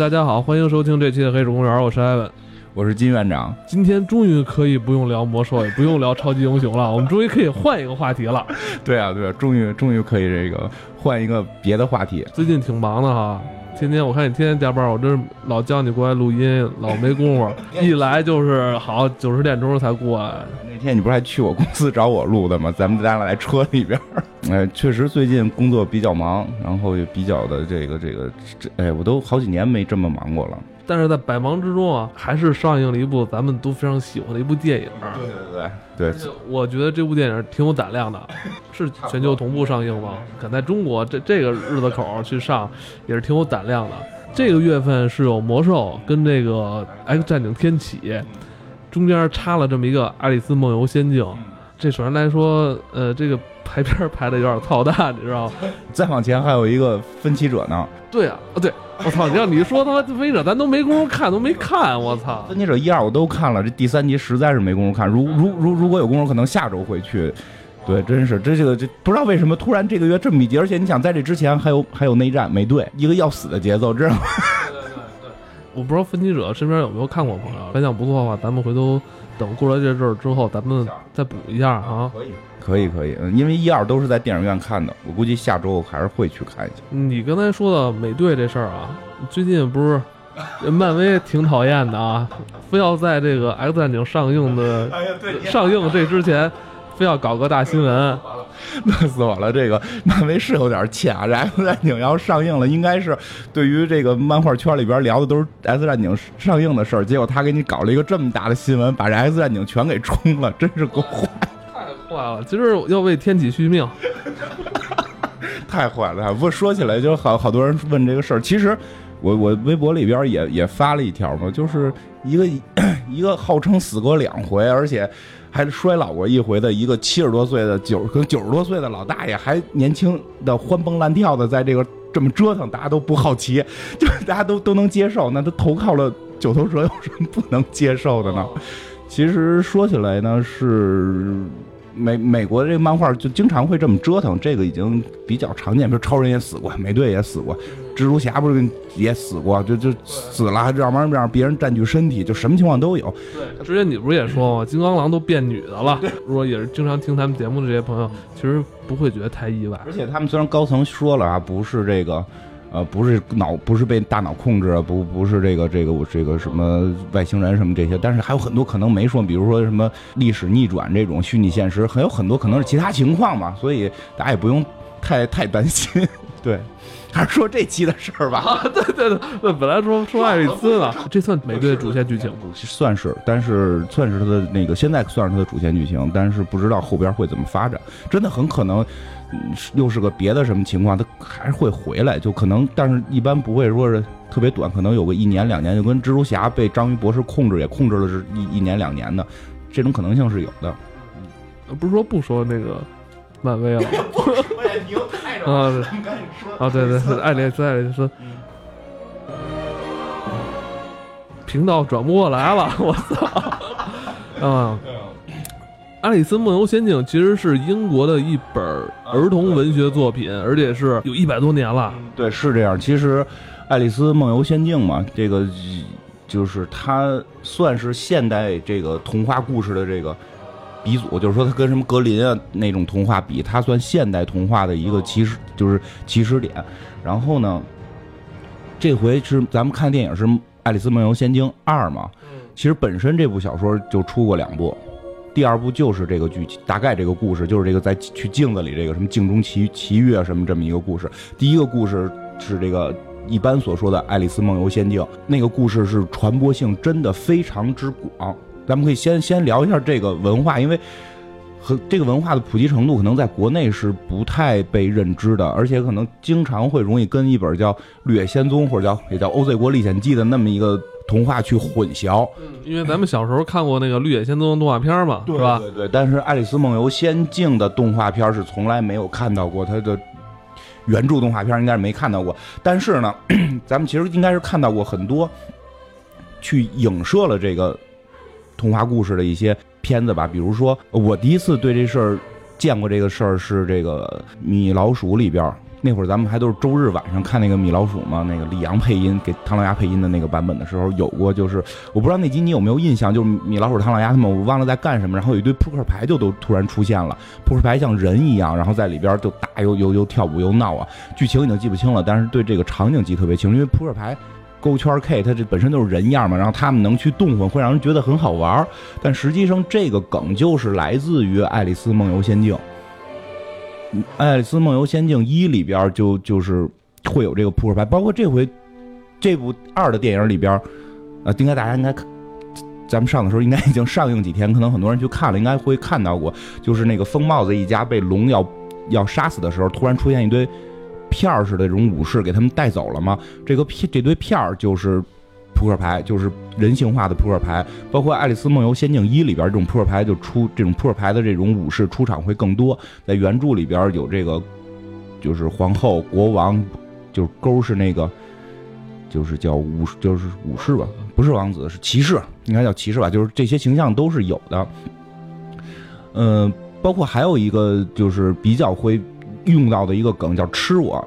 大家好，欢迎收听这期的《黑水公园》，我是艾文。我是金院长，今天终于可以不用聊魔兽，也不用聊超级英雄了，我们终于可以换一个话题了。对啊，对啊，终于终于可以这个换一个别的话题。最近挺忙的哈，天天我看你天天加班，我这老叫你过来录音，老没工夫，一来就是好九十点钟才过来。那天你不是还去我公司找我录的吗？咱们咱俩在车里边。哎，确实最近工作比较忙，然后也比较的这个这个这，哎，我都好几年没这么忙过了。但是在百忙之中啊，还是上映了一部咱们都非常喜欢的一部电影。对对对对，我觉得这部电影挺有胆量的，是全球同步上映吗？敢在中国这这个日子口去上，也是挺有胆量的。这个月份是有魔兽跟这个 X 战警天启，中间插了这么一个爱丽丝梦游仙境。这首先来说，呃，这个排片排的有点操蛋，你知道吗？再往前还有一个分歧者呢。对啊，啊对，我操！你让你说他妈分歧者，咱都没工夫看，都没看，我操！分歧者一二我都看了，这第三集实在是没工夫看。如如如如果有功夫，可能下周会去。对，真是这这个这不知道为什么突然这个月这么密集，而且你想在这之前还有还有内战美队，一个要死的节奏，知道吗？对对对，我不知道分歧者身边有没有看过朋友，反响不错的话，咱们回头。等过了这阵儿之后，咱们再补一下啊！可以，可以，可以。嗯，因为一二都是在电影院看的，我估计下周还是会去看一下。你刚才说的美队这事儿啊，最近不是漫威挺讨厌的啊，非要在这个 X 战警上映的 上映这之前。非要搞个大新闻，乐死我了！这个漫威是有点欠啊，这 X 战警要上映了，应该是对于这个漫画圈里边聊的都是 X 战警上映的事儿，结果他给你搞了一个这么大的新闻，把这 X 战警全给冲了，真是够坏！太坏了！今儿要为天启续命，太坏了！不说起来就好好多人问这个事儿，其实我我微博里边也也发了一条嘛，就是一个 一个号称死过两回，而且。还衰老过一回的一个七十多岁的九跟九十多岁的老大爷，还年轻的欢蹦乱跳的，在这个这么折腾，大家都不好奇，就大家都都能接受。那他投靠了九头蛇，有什么不能接受的呢？其实说起来呢，是。美美国这个漫画就经常会这么折腾，这个已经比较常见。比如超人也死过，美队也死过，蜘蛛侠不是也死过，就就死了，要不然让别人占据身体，就什么情况都有。对，之前你不是也说吗？金刚狼都变女的了。如果也是经常听他们节目的这些朋友，其实不会觉得太意外。而且他们虽然高层说了啊，不是这个。呃，不是脑，不是被大脑控制，不不是这个这个我这个什么外星人什么这些，但是还有很多可能没说，比如说什么历史逆转这种虚拟现实，还有很多可能是其他情况嘛，所以大家也不用太太担心。对，还是说这期的事儿吧。啊，对对对，本来说说爱丽丝呢，这算美队主线剧情，算是，但是算是他的那个现在算是他的主线剧情，但是不知道后边会怎么发展，真的很可能。又是个别的什么情况，他还是会回来，就可能，但是一般不会说是特别短，可能有个一年两年，就跟蜘蛛侠被章鱼博士控制，也控制了是一一年两年的，这种可能性是有的。不是说不说那个漫威了？啊，啊，对对，爱丽丝，爱丽丝，频道转不过来了，我操，啊。《爱丽丝梦游仙境》其实是英国的一本儿童文学作品，而且是有一百多年了。对，是这样。其实，《爱丽丝梦游仙境》嘛，这个就是它算是现代这个童话故事的这个鼻祖，就是说它跟什么格林啊那种童话比，它算现代童话的一个起始，就是起始点。然后呢，这回是咱们看电影是《爱丽丝梦游仙境二》嘛？其实本身这部小说就出过两部。第二部就是这个剧情，大概这个故事就是这个在去镜子里这个什么镜中奇奇遇什么这么一个故事。第一个故事是这个一般所说的《爱丽丝梦游仙境》，那个故事是传播性真的非常之广。咱们可以先先聊一下这个文化，因为和这个文化的普及程度可能在国内是不太被认知的，而且可能经常会容易跟一本叫《绿野仙踪》或者叫也叫《欧 Z 国历险记》的那么一个。童话去混淆，因为咱们小时候看过那个《绿野仙踪》动画片嘛，是吧？对对。但是《爱丽丝梦游仙境》的动画片是从来没有看到过，它的原著动画片应该是没看到过。但是呢，咱们其实应该是看到过很多去影射了这个童话故事的一些片子吧。比如说，我第一次对这事儿见过这个事儿是这个《米老鼠》里边那会儿咱们还都是周日晚上看那个米老鼠嘛，那个李阳配音给唐老鸭配音的那个版本的时候，有过就是我不知道那集你有没有印象，就是米老鼠、唐老鸭他们我忘了在干什么，然后有一堆扑克牌就都突然出现了，扑克牌像人一样，然后在里边就打又又又跳舞又闹啊，剧情已经记不清了，但是对这个场景记特别清，因为扑克牌勾圈 K 它这本身就是人样嘛，然后他们能去动换，会让人觉得很好玩，但实际上这个梗就是来自于《爱丽丝梦游仙境》。《爱丽丝梦游仙境一》里边就就是会有这个扑克牌，包括这回这部二的电影里边，呃，应该大家应该咱们上的时候应该已经上映几天，可能很多人去看了，应该会看到过，就是那个疯帽子一家被龙要要杀死的时候，突然出现一堆片儿似的这种武士给他们带走了吗，这个片这堆片儿就是。扑克牌就是人性化的扑克牌，包括《爱丽丝梦游仙境一》里边这种扑克牌就出这种扑克牌的这种武士出场会更多。在原著里边有这个，就是皇后、国王，就是勾是那个，就是叫武，就是武士吧，不是王子，是骑士，应该叫骑士吧。就是这些形象都是有的。嗯，包括还有一个就是比较会用到的一个梗叫吃我，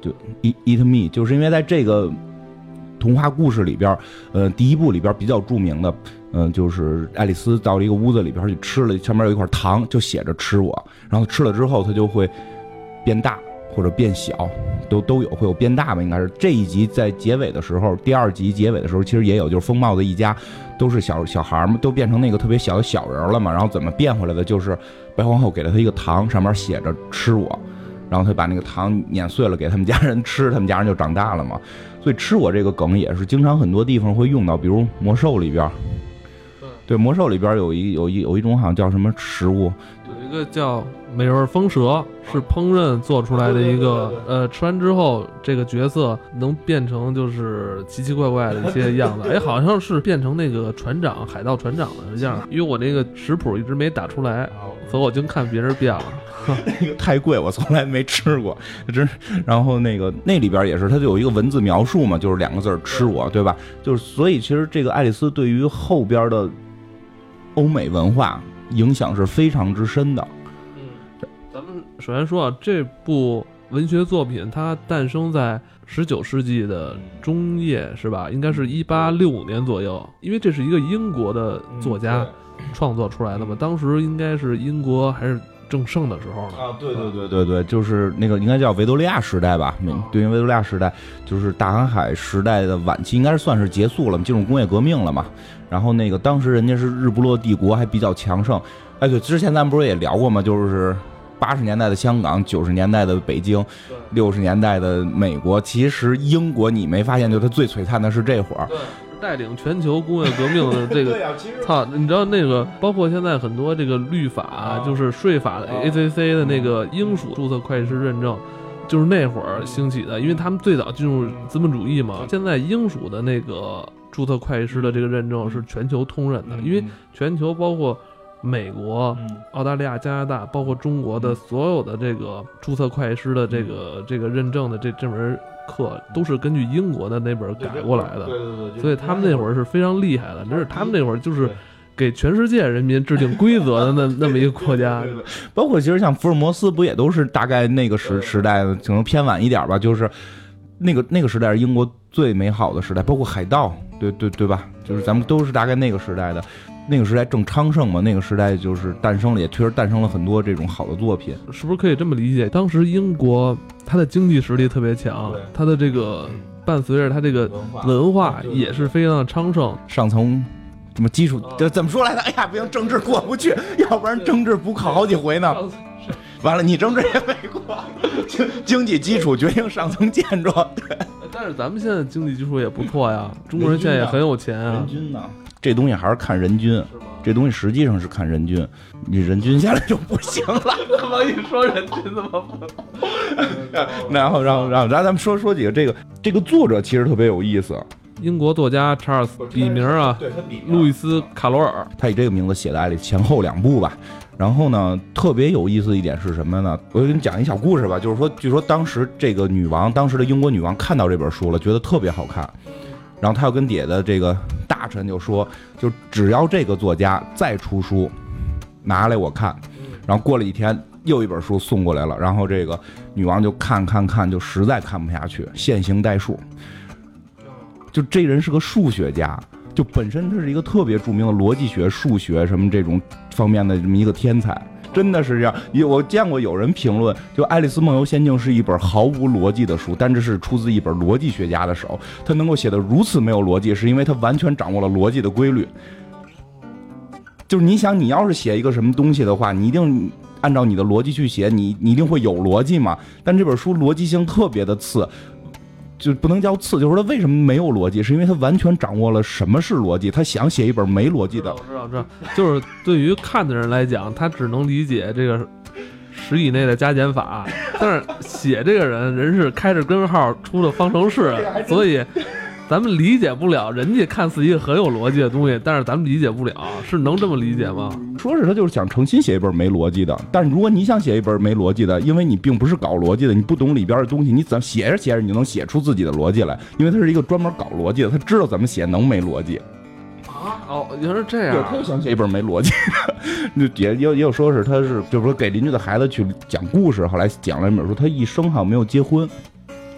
就 eat eat me，就是因为在这个。童话故事里边，呃，第一部里边比较著名的，嗯，就是爱丽丝到了一个屋子里边去吃了，上面有一块糖，就写着吃我，然后吃了之后，它就会变大或者变小，都都有会有变大吧，应该是这一集在结尾的时候，第二集结尾的时候，其实也有，就是风帽子一家都是小小孩嘛，都变成那个特别小的小人了嘛，然后怎么变回来的？就是白皇后给了他一个糖，上面写着吃我，然后他把那个糖碾碎了给他们家人吃，他们家人就长大了嘛。所以吃我这个梗也是经常很多地方会用到，比如魔兽里边，对魔兽里边有一有一有一种好像叫什么食物，有一个叫美味风蛇，是烹饪做出来的一个，呃，吃完之后这个角色能变成就是奇奇怪怪的一些 样子，哎，好像是变成那个船长海盗船长的样，因为我那个食谱一直没打出来，所以我就看别人变了。那个太贵，我从来没吃过，真。然后那个那里边也是，它就有一个文字描述嘛，就是两个字儿“吃我”，对吧？就是所以其实这个爱丽丝对于后边的欧美文化影响是非常之深的。首先说啊，这部文学作品它诞生在十九世纪的中叶，是吧？应该是一八六五年左右，因为这是一个英国的作家创作出来的嘛。当时应该是英国还是？正盛的时候呢？啊，对对对对对，就是那个应该叫维多利亚时代吧？对应维多利亚时代，就是大航海时代的晚期，应该是算是结束了，进入工业革命了嘛。然后那个当时人家是日不落帝国，还比较强盛。哎，对，之前咱们不是也聊过吗？就是八十年代的香港，九十年代的北京，六十年代的美国。其实英国你没发现，就它最璀璨的是这会儿。带领全球工业革命的这个，操！你知道那个，包括现在很多这个律法，就是税法的 ACC 的那个英属注册会计师认证，就是那会儿兴起的，因为他们最早进入资本主义嘛。现在英属的那个注册会计师的这个认证是全球通认的，因为全球包括美国、澳大利亚、加拿大，包括中国的所有的这个注册会计师的这个这个认证的这这门。课都是根据英国的那本改过来的，对对对，所以他们那会儿是非常厉害的。就是他们那会儿就是给全世界人民制定规则的那 那么一个国家。包括其实像福尔摩斯不也都是大概那个时时代的，可能偏晚一点吧。就是那个那个时代是英国最美好的时代，包括海盗，对对对吧？就是咱们都是大概那个时代的。那个时代正昌盛嘛，那个时代就是诞生了，也确实诞生了很多这种好的作品，是不是可以这么理解？当时英国它的经济实力特别强，它的这个伴随着它这个文化也是非常的昌盛。上层什么基础这怎么说来的？哎呀，不行，政治过不去，要不然政治补考好几回呢。完了，你政治也没过，经经济基础决定上层建筑。对，但是咱们现在经济基础也不错呀，中国人现在也很有钱啊。人均呢？这东西还是看人均，这东西实际上是看人均，你人均下来就不行了。怎么一说人均怎么不？然后，然后，然后，咱咱们说说几个这个这个作者其实特别有意思，英国作家查尔斯，笔名啊，路易斯卡罗尔，他以这个名字写的《爱丽前后两部吧。然后呢，特别有意思一点是什么呢？我给你讲一小故事吧，就是说，据说当时这个女王，当时的英国女王看到这本书了，觉得特别好看。然后他又跟底下的这个大臣就说，就只要这个作家再出书，拿来我看。然后过了一天，又一本书送过来了，然后这个女王就看看看，就实在看不下去，线性代数。就这人是个数学家，就本身他是一个特别著名的逻辑学、数学什么这种方面的这么一个天才，真的是这样。有我见过有人评论，就《爱丽丝梦游仙境》是一本毫无逻辑的书，但这是出自一本逻辑学家的手，他能够写的如此没有逻辑，是因为他完全掌握了逻辑的规律。就是你想，你要是写一个什么东西的话，你一定按照你的逻辑去写，你你一定会有逻辑嘛。但这本书逻辑性特别的次，就不能叫次，就是说他为什么没有逻辑，是因为他完全掌握了什么是逻辑。他想写一本没逻辑的我，知道，知道，就是对于看的人来讲，他只能理解这个十以内的加减法，但是写这个人人是开着根号出的方程式，所以咱们理解不了人家看似一个很有逻辑的东西，但是咱们理解不了，是能这么理解吗？说是他就是想诚心写一本没逻辑的。但是如果你想写一本没逻辑的，因为你并不是搞逻辑的，你不懂里边的东西，你怎么写着写着你就能写出自己的逻辑来？因为他是一个专门搞逻辑的，他知道怎么写能没逻辑。啊，哦，原来是这对，样他就想写一本没逻辑的，就也也也有说是他是就是说给邻居的孩子去讲故事，后来讲了一本书，他一生好像没有结婚，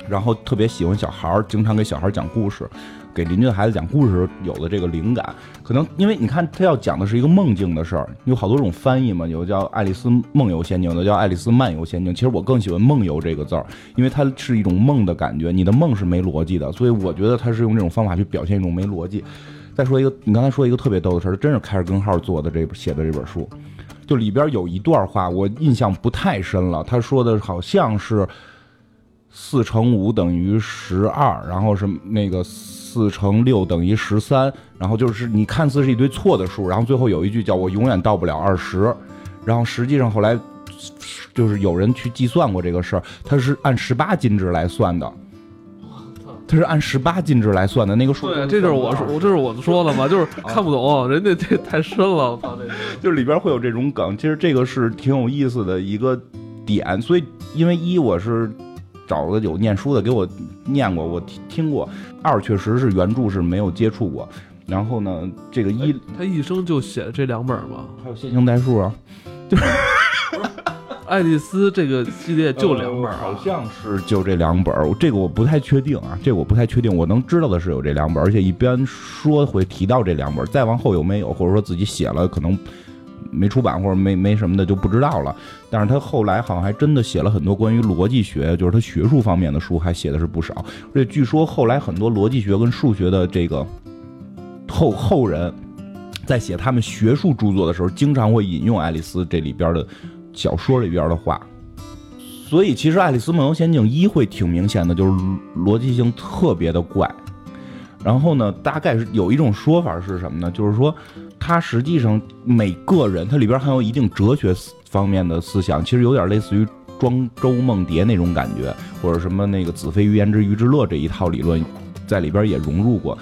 然后特别喜欢小孩儿，经常给小孩儿讲故事，给邻居的孩子讲故事时有的这个灵感，可能因为你看他要讲的是一个梦境的事儿，有好多种翻译嘛，有叫《爱丽丝梦游仙境》的，叫《爱丽丝漫游仙境》，其实我更喜欢“梦游”这个字儿，因为它是一种梦的感觉，你的梦是没逻辑的，所以我觉得他是用这种方法去表现一种没逻辑。再说一个，你刚才说一个特别逗的事儿，真是开着根号做的这写的这本书，就里边有一段话我印象不太深了，他说的好像是四乘五等于十二，然后是那个四乘六等于十三，然后就是你看似是一堆错的数，然后最后有一句叫我永远到不了二十，然后实际上后来就是有人去计算过这个事儿，它是按十八进制来算的。它是按十八进制来算的，那个数对，这就是我说，我这是我说的嘛，就是 看不懂，人家这太深了，我操，这个 就是里边会有这种梗，其实这个是挺有意思的一个点。所以，因为一我是找了有念书的给我念过，我听听过；二确实是原著是没有接触过。然后呢，这个一他一生就写了这两本嘛，还有线性代数啊，就 是爱丽丝这个系列就两本呃好啊，像是就这两本儿，这个我不太确定啊，这个我不太确定。我能知道的是有这两本儿，而且一般说会提到这两本儿，再往后有没有，或者说自己写了可能没出版或者没没什么的就不知道了。但是他后来好像还真的写了很多关于逻辑学，就是他学术方面的书，还写的是不少。而且据说后来很多逻辑学跟数学的这个后后人。在写他们学术著作的时候，经常会引用爱丽丝这里边的小说里边的话，所以其实《爱丽丝梦游仙境》一会挺明显的，就是逻辑性特别的怪。然后呢，大概是有一种说法是什么呢？就是说，它实际上每个人，它里边含有一定哲学方面的思想，其实有点类似于庄周梦蝶那种感觉，或者什么那个子非鱼言之鱼之乐这一套理论，在里边也融入过。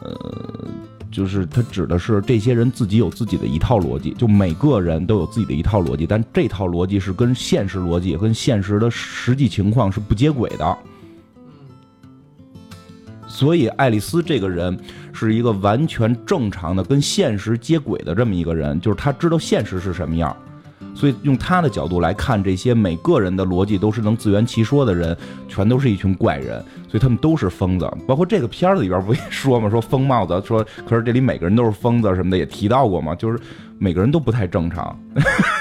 呃，就是它指的是这些人自己有自己的一套逻辑，就每个人都有自己的一套逻辑，但这套逻辑是跟现实逻辑、跟现实的实际情况是不接轨的。所以，爱丽丝这个人是一个完全正常的、跟现实接轨的这么一个人，就是他知道现实是什么样。所以，用他的角度来看，这些每个人的逻辑都是能自圆其说的人，全都是一群怪人，所以他们都是疯子。包括这个片子里边不也说嘛，说疯帽子，说可是这里每个人都是疯子什么的，也提到过嘛，就是每个人都不太正常。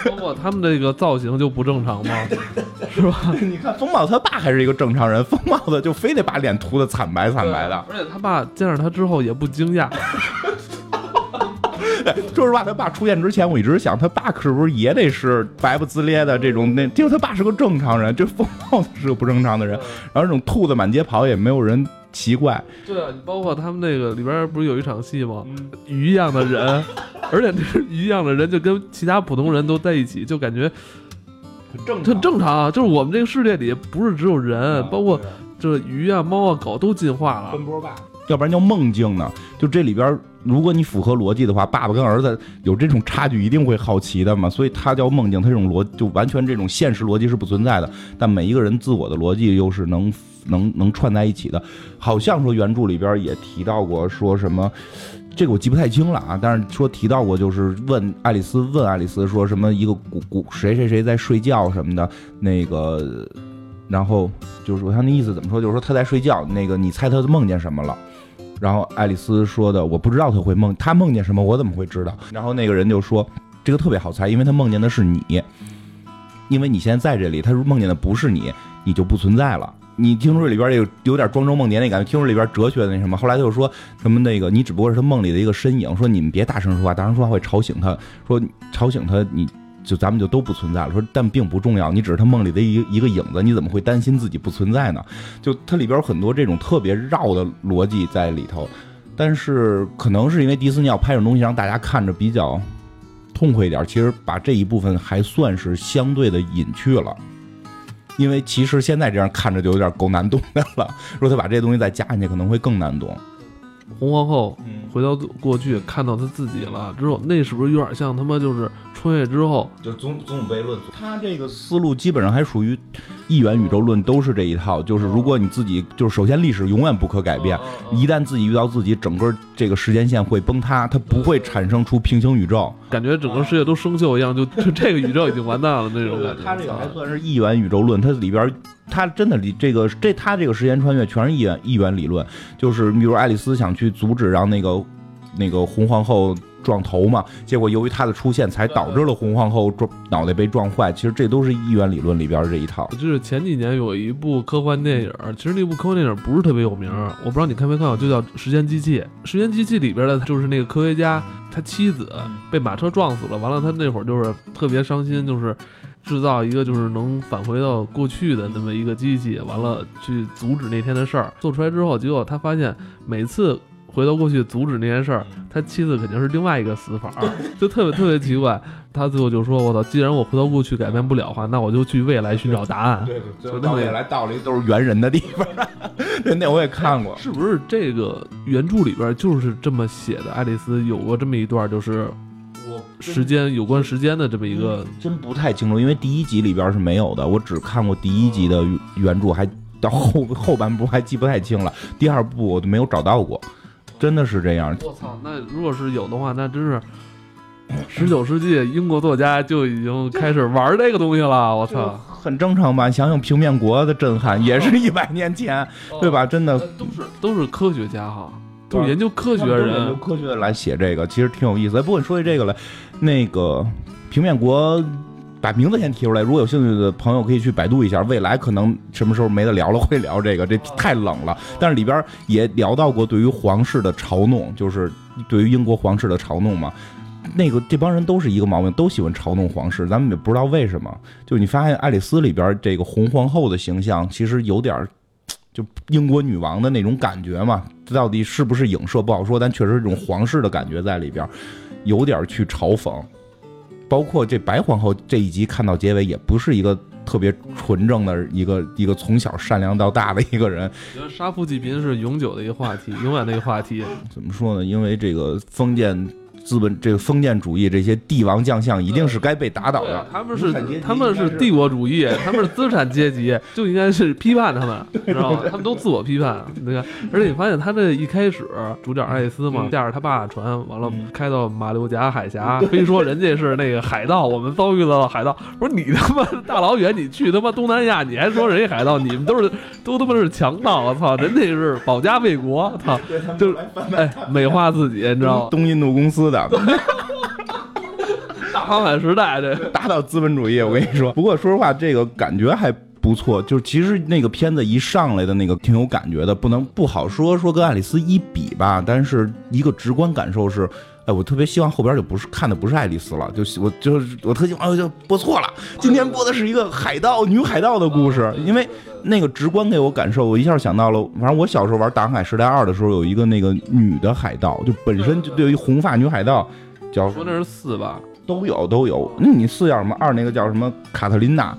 包括他们这个造型就不正常吗？是吧？你看疯帽子他爸还是一个正常人，疯帽子就非得把脸涂的惨白惨白的。而且他爸见着他之后也不惊讶，说实话，他爸出现之前，我一直想他爸是不是也得是白不自咧的这种那，结果他爸是个正常人，这疯帽子是个不正常的人，然后这种兔子满街跑也没有人奇怪。对啊，你包括他们那个里边不是有一场戏吗？鱼一样的人，而且鱼一样的人就跟其他普通人都在一起，就感觉很正很正常啊。就是我们这个世界里不是只有人，啊包括这鱼啊、猫啊、狗都进化了。奔波爸，要不然叫梦境呢？就这里边，如果你符合逻辑的话，爸爸跟儿子有这种差距，一定会好奇的嘛。所以它叫梦境，它这种逻就完全这种现实逻辑是不存在的，但每一个人自我的逻辑又是能能能串在一起的。好像说原著里边也提到过，说什么这个我记不太清了啊，但是说提到过，就是问爱丽丝问爱丽丝说什么一个古古谁谁谁在睡觉什么的，那个，然后就是说他那意思怎么说，就是说他在睡觉，那个你猜他梦见什么了？然后爱丽丝说的我不知道他会梦他梦见什么，我怎么会知道？然后那个人就说这个特别好猜，因为他梦见的是你，因为你现在在这里，他梦见的不是你，你就不存在了。你听说里边有有点庄周梦蝶那感觉，听说里边哲学的那什么。后来他就说什么那个你只不过是他梦里的一个身影，说你们别大声说话，大声说话会吵醒他，说吵醒他你就咱们就都不存在了。说但并不重要，你只是他梦里的一一个影子，你怎么会担心自己不存在呢？就它里边有很多这种特别绕的逻辑在里头，但是可能是因为迪士尼要拍这种东西让大家看着比较痛快一点，其实把这一部分还算是相对的隐去了。因为其实现在这样看着就有点够难懂的了。如果他把这些东西再加进去，可能会更难懂。红皇后回到过去看到她自己了之后，那是不是有点像他妈就是穿越之后？就总总悖论，他这个思路基本上还属于一元宇宙论，都是这一套。就是如果你自己就是首先历史永远不可改变，一旦自己遇到自己，整个这个时间线会崩塌，它不会产生出平行宇宙，感觉整个世界都生锈一样，就 就这个宇宙已经完蛋了那种感觉。它这个还算是一元宇宙论，它里边。他真的离这个这他这个时间穿越全是一元一元理论，就是比如爱丽丝想去阻止让那个那个红皇后撞头嘛，结果由于他的出现才导致了红皇后撞脑袋被撞坏。其实这都是一元理论里边这一套。就是前几年有一部科幻电影，其实那部科幻电影不是特别有名，我不知道你看没看过，就叫《时间机器》。《时间机器》里边的就是那个科学家，他妻子被马车撞死了，完了他那会儿就是特别伤心，就是。制造一个就是能返回到过去的那么一个机器，完了去阻止那天的事儿。做出来之后，结果他发现每次回到过去阻止那件事儿，他妻子肯定是另外一个死法，就特别特别奇怪。他最后就说：“我操，既然我回到过去改变不了的话，那我就去未来寻找答案。”对，就到未来到了一都是猿人的地方。对，那我也看过。是不是这个原著里边就是这么写的？爱丽丝有过这么一段，就是。时间有关时间的这么一个，真不太清楚，因为第一集里边是没有的，我只看过第一集的原著，还到后后半部还记不太清了，第二部我都没有找到过，真的是这样。我操，那如果是有的话，那真是十九世纪英国作家就已经开始玩这个东西了。我操，很正常吧？想想平面国的震撼，也是一百年前，对吧？真的都是都是科学家哈。都是研究科学人，研究科学来写这个，其实挺有意思。不过你说起这个来，那个平面国把名字先提出来，如果有兴趣的朋友可以去百度一下。未来可能什么时候没得聊了，会聊这个，这太冷了。但是里边也聊到过对于皇室的嘲弄，就是对于英国皇室的嘲弄嘛。那个这帮人都是一个毛病，都喜欢嘲弄皇室，咱们也不知道为什么。就你发现《爱丽丝》里边这个红皇后的形象，其实有点。就英国女王的那种感觉嘛，这到底是不是影射不好说，但确实这种皇室的感觉在里边，有点去嘲讽。包括这白皇后这一集看到结尾，也不是一个特别纯正的一个一个从小善良到大的一个人。我觉得杀富济贫是永久的一个话题，永远的一个话题。怎么说呢？因为这个封建。资本这个封建主义，这些帝王将相一定是该被打倒的。他们是他们是帝国主义，他们是资产阶级，就应该是批判他们，知道吗？他们都自我批判。你看，而且你发现他这一开始，主角爱丽丝嘛，驾着他爸船，完了开到马六甲海峡，非说人家是那个海盗，我们遭遇了海盗。我说你他妈大老远你去他妈东南亚，你还说人家海盗？你们都是 都他妈是强盗！我操，人家是保家卫国！操，就是哎美化自己，你知道吗？东印度公司的。大航海时代，这打倒资本主义，我跟你说。不过说实话，这个感觉还不错。就是其实那个片子一上来的那个挺有感觉的，不能不好说说跟爱丽丝一比吧。但是一个直观感受是，哎，我特别希望后边就不是看的不是爱丽丝了，就我就是我特希望就播错了。今天播的是一个海盗女海盗的故事，因为那个直观给我感受，我一下想到了，反正我小时候玩《大航海时代二》的时候，有一个那个女的海盗，就本身就对于红发女海盗。叫说那是四吧，都有都有。那你四叫什么？二那个叫什么？卡特琳娜，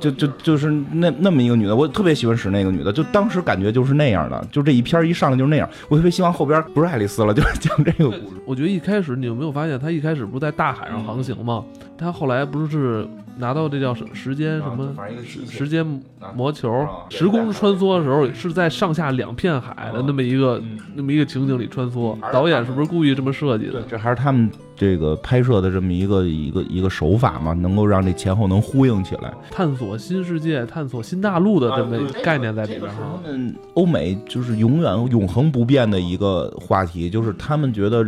就就就是那那么一个女的，我特别喜欢使那个女的，就当时感觉就是那样的，就这一篇一上来就是那样。我特别希望后边不是爱丽丝了，就是讲这个故事。我觉得一开始你有没有发现，她一开始不是在大海上航行吗？她后来不是拿到这叫时时间什么时间魔球啊，时空穿梭的时候是在上下两片海的那么一个嗯那么一个情景里穿梭导演是不是故意这么设计的？这还是他们这个拍摄的这么一个一个一个手法嘛，能够让这前后能呼应起来。探索新世界、探索新大陆的这么一个概念在里边哈。他们欧美就是永远永恒不变的一个话题，就是他们觉得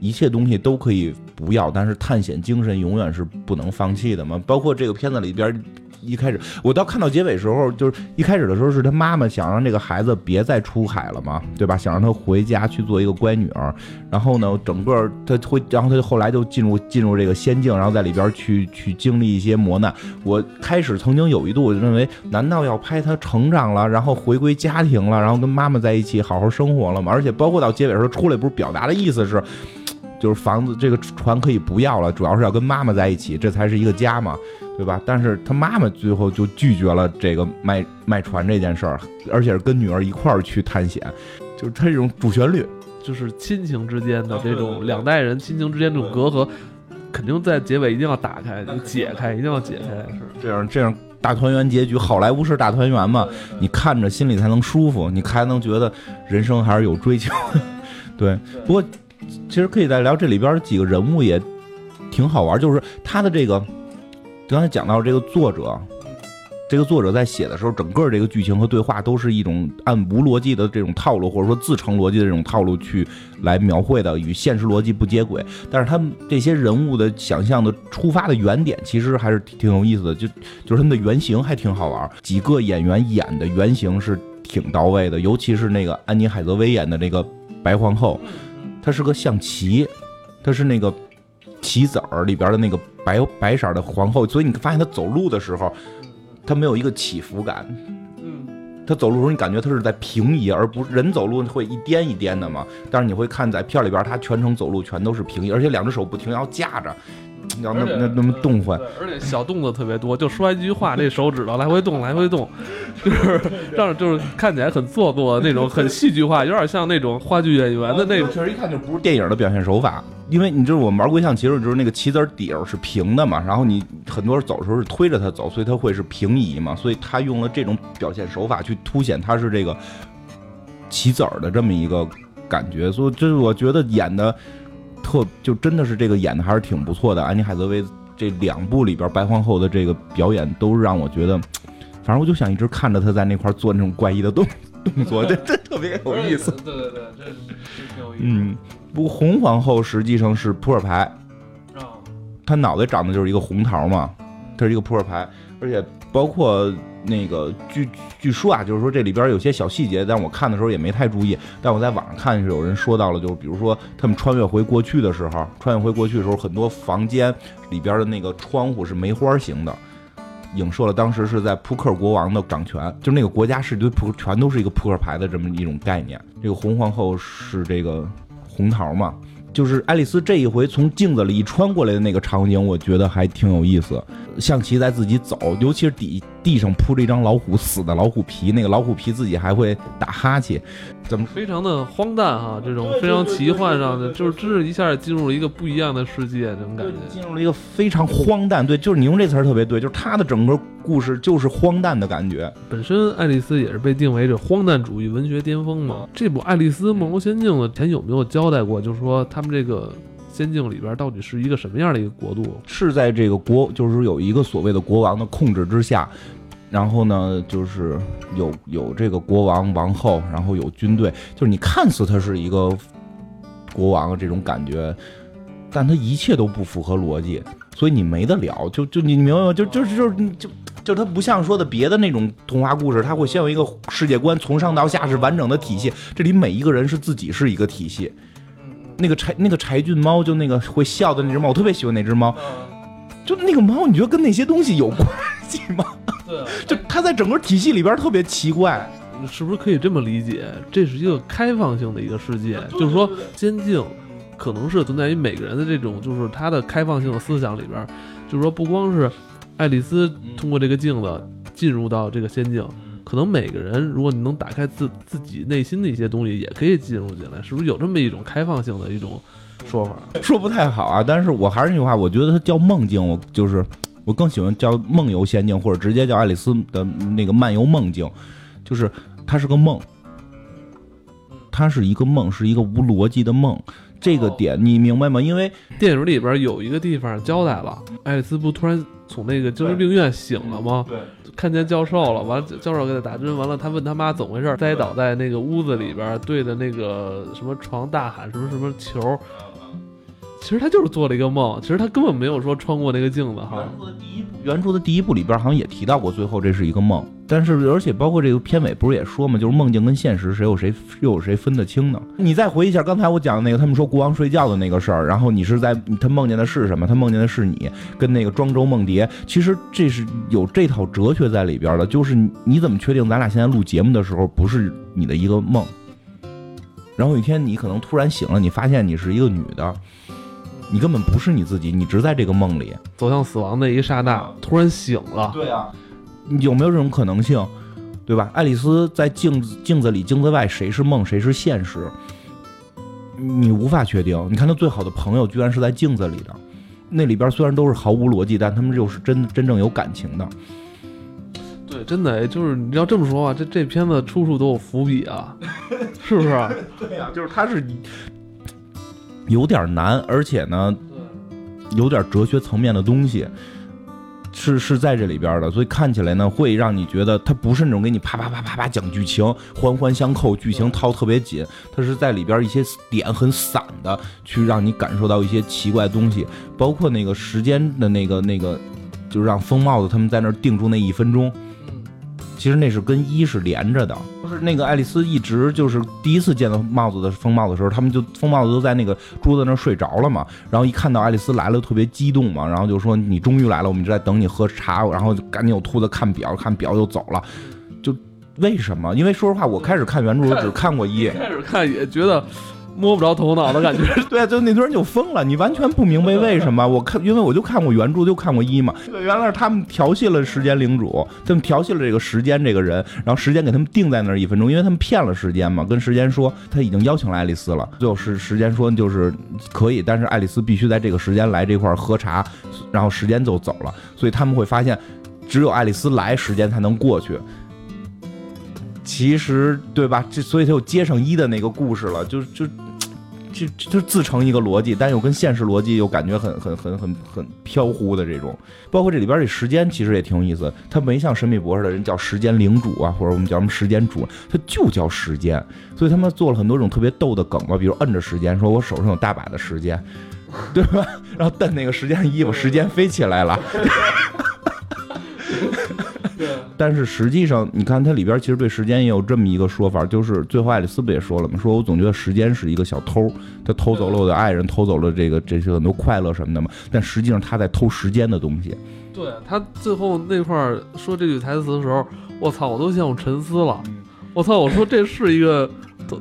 一切东西都可以不要，但是探险精神永远是不能放弃的嘛。包括这个片子里边。一开始，我到看到结尾时候，就是一开始的时候是他妈妈想让这个孩子别再出海了嘛，对吧？想让他回家去做一个乖女儿。然后呢，整个他会，然后他就后来就进入进入这个仙境，然后在里边去去经历一些磨难。我开始曾经有一度认为，难道要拍他成长了，然后回归家庭了，然后跟妈妈在一起好好生活了吗？而且包括到结尾时候出来，不是表达的意思是，就是房子这个船可以不要了，主要是要跟妈妈在一起，这才是一个家嘛，对吧？但是他妈妈最后就拒绝了这个卖卖船这件事儿，而且是跟女儿一块儿去探险，就是他这种主旋律。就是亲情之间的这种两代人亲情之间这种隔阂，肯定在结尾一定要打开、你解开，一定要解开。是这样这样大团圆结局，好莱坞式大团圆嘛，你看着心里才能舒服，你才能觉得人生还是有追求。对，不过其实可以再聊这里边几个人物也挺好玩，就是他的这个刚才讲到这个作者。这个作者在写的时候，整个这个剧情和对话都是一种按无逻辑的这种套路，或者说自成逻辑的这种套路去来描绘的，与现实逻辑不接轨。但是他们这些人物的想象的出发的原点，其实还是挺有意思的，就就是他们的原型还挺好玩。几个演员演的原型是挺到位的，尤其是那个安妮海瑟薇演的那个白皇后，她是个象棋，它是那个棋子儿里边的那个白白色的皇后，所以你发现她走路的时候，她没有一个起伏感。嗯，他走路的时候，你感觉他是在平移，而不是人走路会一颠一颠的嘛。但是你会看在片里边，他全程走路全都是平移，而且两只手不停要架着，要那那那么动换。而且小动作特别多，就说一句话，这手指头来回动，来回动，就是让就是看起来很做作的那种，很戏剧化，有点像那种话剧演员的那种。确实一看就不是电影的表现手法。因为你知道我们玩过象棋的时候，就是那个棋子儿底儿是平的嘛，然后你很多人走的时候是推着它走，所以它会是平移嘛，所以他用了这种表现手法去凸显他是这个棋子儿的这么一个感觉，所以这是我觉得演的特就真的是这个演的还是挺不错的。安妮海瑟薇这两部里边白皇后的这个表演都让我觉得，反正我就想一直看着她在那块儿做那种怪异的动动作，这这特别有意思。对对对，这是挺有意思嗯，不过红皇后实际上是扑克牌，啊，她脑袋长得就是一个红桃嘛，它是一个扑克牌，而且包括那个据据说啊，就是说这里边有些小细节，但我看的时候也没太注意。但我在网上看是有人说到了，就是比如说他们穿越回过去的时候，穿越回过去的时候，很多房间里边的那个窗户是梅花形的。影射了当时是在扑克国王的掌权，就那个国家是一堆扑克，全都是一个扑克牌的这么一种概念。这个红皇后是这个红桃嘛，就是爱丽丝这一回从镜子里一穿过来的那个场景，我觉得还挺有意。思。象棋在自己走，尤其是底地上铺着一张老虎死的老虎皮，那个老虎皮自己还会打哈欠，怎么非常的荒诞哈，这种非常奇幻上的，就是真是一下进入了一个不一样的世界，这种感觉。进入了一个非常荒诞，对，就是你用这词儿特别对，就是他的整个故事就是荒诞的感觉。本身爱丽丝也是被定为这荒诞主义文学巅峰嘛。这部《爱丽丝梦游仙境》的，前有没有交代过？就是说他们这个仙境里边到底是一个什么样的一个国度？是在这个国，就是有一个所谓的国王的控制之下，然后呢，就是有有这个国王、王后，然后有军队，就是你看似他是一个国王这种感觉，但他一切都不符合逻辑，所以你没得聊。就就你明白吗？就就是就就。就它不像说的别的那种童话故事，它会先有一个世界观，从上到下是完整的体系。这里每一个人是自己是一个体系。那个柴那个柴郡猫，就那个会笑的那只猫，我特别喜欢那只猫。就那个猫，你觉得跟那些东西有关系吗？对，就它在整个体系里边特别奇怪。是不是可以这么理解？这是一个开放性的一个世界，就是说仙境可能是存在于每个人的这种，就是他的开放性的思想里边，就是说不光是爱丽丝通过这个镜子进入到这个仙境。可能每个人，如果你能打开自自己内心的一些东西，也可以进入进来，是不是有这么一种开放性的一种说法？说不太好啊，但是我还是那句话，我觉得它叫梦境，我就是我更喜欢叫梦游仙境，或者直接叫爱丽丝的那个漫游梦境，就是它是个梦，它是一个梦，是一个无逻辑的梦。这个点你明白吗？因为电影里边有一个地方交代了，爱丽丝不突然从那个精神病院醒了吗？对，看见教授了，完了教授给他打针，完了他问他妈怎么回事，栽倒在那个屋子里边，对着那个什么床大喊什么什么球。其实他就是做了一个梦，其实他根本没有说穿过那个镜子哈。原著的第一部，原著的第一部里边好像也提到过，最后这是一个梦。但是而且包括这个片尾不是也说嘛，就是梦境跟现实谁有谁又有谁分得清呢？你再回忆一下刚才我讲的那个，他们说国王睡觉的那个事儿，然后你是在他梦见的是什么？他梦见的是你跟那个庄周梦蝶。其实这是有这套哲学在里边的，就是你怎么确定咱俩现在录节目的时候不是你的一个梦？然后有一天你可能突然醒了，你发现你是一个女的。你根本不是你自己，你只在这个梦里走向死亡的一刹那，突然醒了。对啊，有没有这种可能性？对吧？爱丽丝在镜子镜子里、镜子外，谁是梦，谁是现实？你无法确定。你看，他最好的朋友居然是在镜子里的，那里边虽然都是毫无逻辑，但他们又是真真正有感情的。对，真的，就是你要这么说啊，这这片子处处都有伏笔啊，是不是？对呀，就是他是。有点难，而且呢，有点哲学层面的东西，是是在这里边的，所以看起来呢，会让你觉得它不是那种给你啪啪啪啪啪讲剧情，环环相扣，剧情套特别紧，它是在里边一些点很散的，去让你感受到一些奇怪东西，包括那个时间的那个那个，就是让疯帽子他们在那儿定住那一分钟。其实那是跟一是连着的，就是那个爱丽丝一直就是第一次见到帽子的疯帽子的时候，他们就疯帽子都在那个桌子那睡着了嘛，然后一看到爱丽丝来了，特别激动嘛，然后就说你终于来了，我们就在等你喝茶，然后就赶紧有兔子看表，看表就走了，就为什么？因为说实话，我开始看原著只看过一，开始看也觉得。摸不着头脑的感觉，对，就那堆人就疯了，你完全不明白为什么。我看，因为我就看过原著，就看过一嘛。对，原来是他们调戏了时间领主，他们调戏了这个时间这个人，然后时间给他们定在那儿一分钟，因为他们骗了时间嘛，跟时间说他已经邀请了爱丽丝了。最后时时间说就是可以，但是爱丽丝必须在这个时间来这块喝茶，然后时间就走了。所以他们会发现，只有爱丽丝来，时间才能过去。其实对吧？这所以他又接上一的那个故事了，就就。就就自成一个逻辑，但又跟现实逻辑又感觉很很很很很飘忽的这种，包括这里边这时间其实也挺有意思，他没像神秘博士的人叫时间领主啊，或者我们叫什么时间主，他就叫时间，所以他们做了很多种特别逗的梗吧，比如摁着时间，说我手上有大把的时间，对吧？然后蹬那个时间衣服，时间飞起来了。但是实际上，你看它里边其实对时间也有这么一个说法，就是最后爱丽丝不也说了吗？说我总觉得时间是一个小偷，他偷走了我的爱人，偷走了这个这些很多快乐什么的嘛。但实际上他在偷时间的东西。对他最后那块说这句台词的时候，我操，我都陷入沉思了。我操，我说这是一个。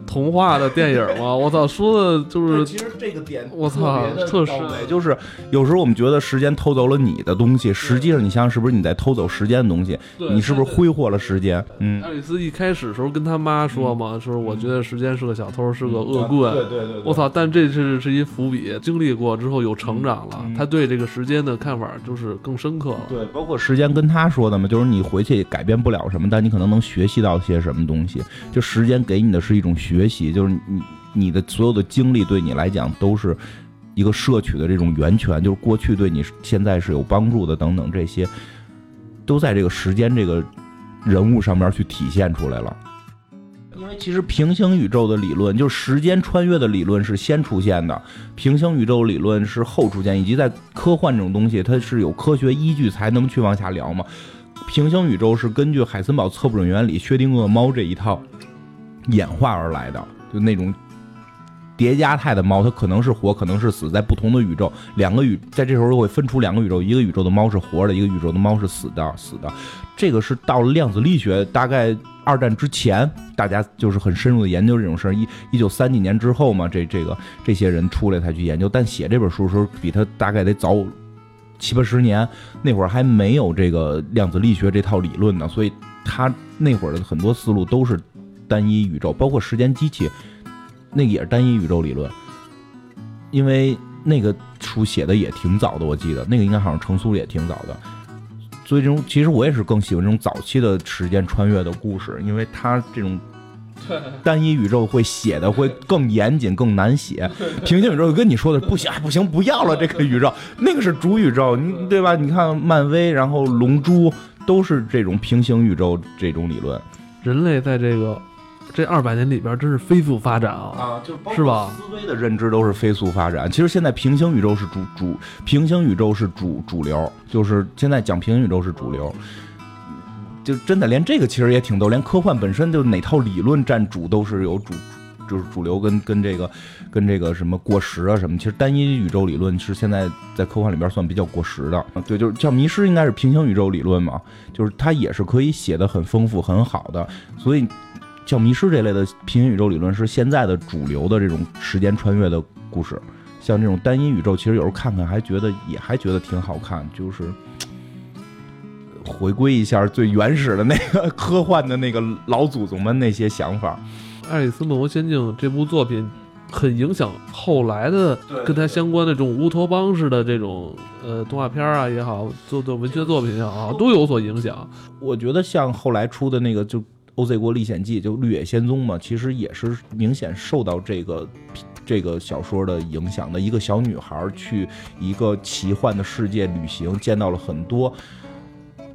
童话的电影吗？我操，说的就是。其实这个点，我操，特实就是有时候我们觉得时间偷走了你的东西，实际上你想想，是不是你在偷走时间的东西？你是不是挥霍了时间？嗯。爱丽丝一开始时候跟他妈说嘛，说我觉得时间是个小偷，是个恶棍。对对对。我操！但这是是一伏笔，经历过之后有成长了，他对这个时间的看法就是更深刻了。对，包括时间跟他说的嘛，就是你回去改变不了什么，但你可能能学习到些什么东西。就时间给你的是一种。种学习就是你你的所有的经历对你来讲都是一个摄取的这种源泉，就是过去对你现在是有帮助的等等这些，都在这个时间这个人物上面去体现出来了。因为其实平行宇宙的理论，就是时间穿越的理论是先出现的，平行宇宙理论是后出现，以及在科幻这种东西，它是有科学依据才能去往下聊嘛。平行宇宙是根据海森堡测不准原理、薛定谔猫这一套。演化而来的，就那种叠加态的猫，它可能是活，可能是死，在不同的宇宙，两个宇在这时候又会分出两个宇宙，一个宇宙的猫是活的，一个宇宙的猫是死的，死的。这个是到了量子力学，大概二战之前，大家就是很深入的研究这种事儿。一一九三几年之后嘛，这这个这些人出来才去研究，但写这本书的时候，比他大概得早七八十年，那会儿还没有这个量子力学这套理论呢，所以他那会儿的很多思路都是。单一宇宙，包括时间机器，那也是单一宇宙理论。因为那个书写的也挺早的，我记得那个应该好像成书也挺早的。所以这种其实我也是更喜欢这种早期的时间穿越的故事，因为它这种 单一宇宙会写的会更严谨、更难写。平行宇宙跟你说的不行不行，不要了 这个宇宙，那个是主宇宙，你对吧？你看漫威，然后龙珠都是这种平行宇宙这种理论。人类在这个这二百年里边真是飞速发展啊！啊，就是是吧？思维的认知都是飞速发展。其实现在平行宇宙是主主，平行宇宙是主主流，就是现在讲平行宇宙是主流。就真的连这个其实也挺逗，连科幻本身就哪套理论占主都是有主，就是主流跟跟这个跟这个什么过时啊什么。其实单一宇宙理论是现在在科幻里边算比较过时的。对，就是叫迷失应该是平行宇宙理论嘛，就是它也是可以写的很丰富很好的，所以。叫迷失这类的平行宇宙理论是现在的主流的这种时间穿越的故事，像这种单一宇宙，其实有时候看看还觉得也还觉得挺好看，就是回归一下最原始的那个 科幻的那个老祖宗们那些想法。《爱丽丝梦游仙境》这部作品很影响后来的跟它相关的这种乌托邦式的这种呃动画片啊也好，做做文学作品也好，都有所影响。我觉得像后来出的那个就。《OZ 国历险记》就《绿野仙踪》嘛，其实也是明显受到这个这个小说的影响的。一个小女孩去一个奇幻的世界旅行，见到了很多。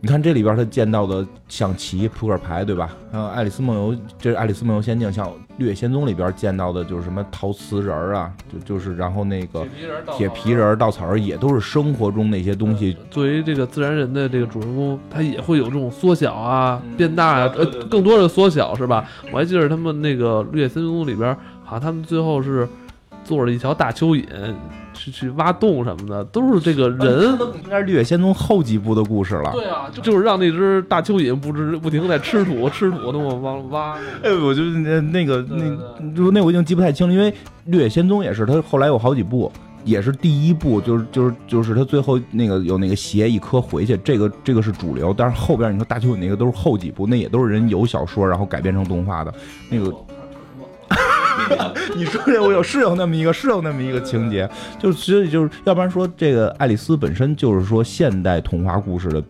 你看这里边他见到的象棋、扑克牌，对吧？还有《爱丽丝梦游》，这是《爱丽丝梦游仙境》，像《绿野仙踪》里边见到的，就是什么陶瓷人儿啊，就就是然后那个铁皮人、稻草人，也都是生活中那些东西。作为这个自然人的这个主人公，他也会有这种缩小啊、变大啊，呃，更多的缩小是吧？我还记得他们那个《绿野仙踪》里边，好像他们最后是坐着一条大蚯蚓。去去挖洞什么的，都是这个人。应该是《绿野仙踪》后几部的故事了。对啊，就就是让那只大蚯蚓不知不停在吃土吃土，那么往挖。哎，我就那那个那就那我已经记不太清了，因为《绿野仙踪》也是他后来有好几部，也是第一部就是就是就是他最后那个有那个鞋一颗回去，这个这个是主流。但是后边你说大蚯蚓那个都是后几部，那也都是人有小说然后改编成动画的那个。你说这我有是有那么一个是有那么一个情节，就是所以就是要不然说这个爱丽丝本身就是说现代童话故事的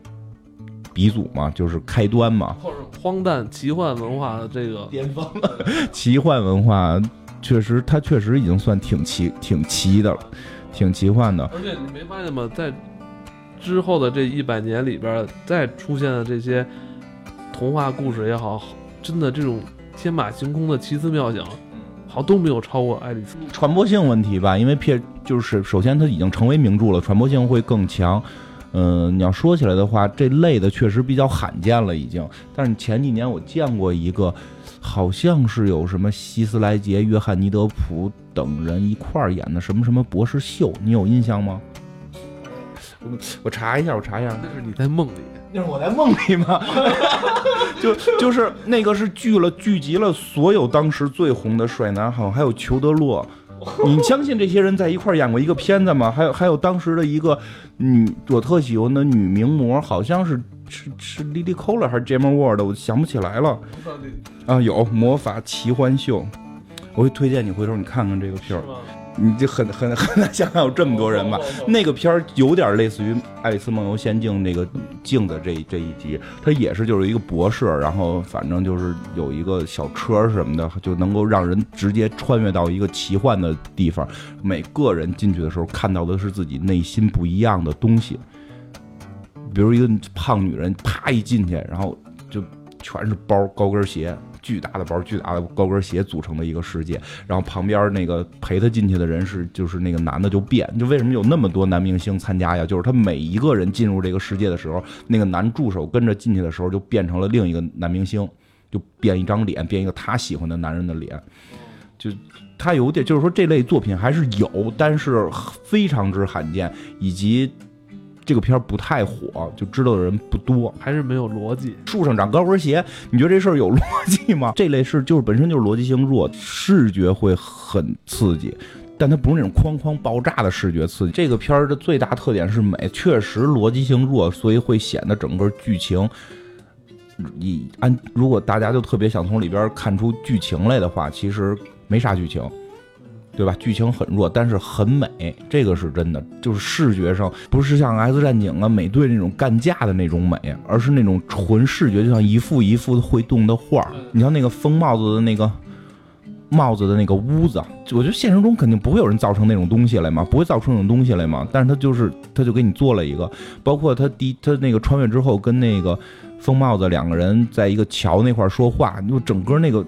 鼻祖嘛，就是开端嘛，或者荒诞奇幻文化的这个巅峰。奇幻文化确实，它确实已经算挺奇挺奇的了，挺奇幻的。而且你没发现吗？在之后的这一百年里边，再出现的这些童话故事也好，真的这种天马行空的奇思妙想。好都没有超过《爱丽丝》传播性问题吧，因为片就是首先它已经成为名著了，传播性会更强。嗯，你要说起来的话，这类的确实比较罕见了，已经。但是前几年我见过一个，好像是有什么希斯莱杰、约翰尼德普等人一块儿演的什么什么博士秀，你有印象吗？我查一下，我查一下，那是你在梦里，那是我在梦里吗？就就是那个是聚了聚集了所有当时最红的帅男，好像还有裘德洛。你相信这些人在一块演过一个片子吗？还有还有当时的一个女我特喜欢的女名模，好像是是是 Lily Cole 还是 Gemma Ward，我想不起来了。啊，有魔法奇幻秀，我会推荐你回头你看看这个片儿。你就很很很难想象有这么多人吧？那个片儿有点类似于《爱丽丝梦游仙境》那个镜子这这一集，它也是就是一个博士，然后反正就是有一个小车什么的，就能够让人直接穿越到一个奇幻的地方。每个人进去的时候看到的是自己内心不一样的东西，比如一个胖女人啪一进去，然后就全是包、高跟鞋。巨大的包，巨大的高跟鞋组成的一个世界，然后旁边那个陪他进去的人是，就是那个男的就变，就为什么有那么多男明星参加呀？就是他每一个人进入这个世界的时候，那个男助手跟着进去的时候就变成了另一个男明星，就变一张脸，变一个他喜欢的男人的脸，就他有点，就是说这类作品还是有，但是非常之罕见，以及。这个片儿不太火，就知道的人不多，还是没有逻辑。树上长高跟鞋，你觉得这事儿有逻辑吗？这类事就是本身就是逻辑性弱，视觉会很刺激，但它不是那种哐哐爆炸的视觉刺激。这个片儿的最大特点是美，确实逻辑性弱，所以会显得整个剧情，你按如果大家就特别想从里边看出剧情来的话，其实没啥剧情。对吧？剧情很弱，但是很美，这个是真的。就是视觉上不是像《X 战警》啊、美队那种干架的那种美，而是那种纯视觉，就像一幅一幅的会动的画。你像那个风帽子的那个帽子的那个屋子，我觉得现实中肯定不会有人造成那种东西来嘛，不会造出那种东西来嘛。但是他就是他就给你做了一个，包括他第他那个穿越之后跟那个风帽子两个人在一个桥那块说话，就整个那个。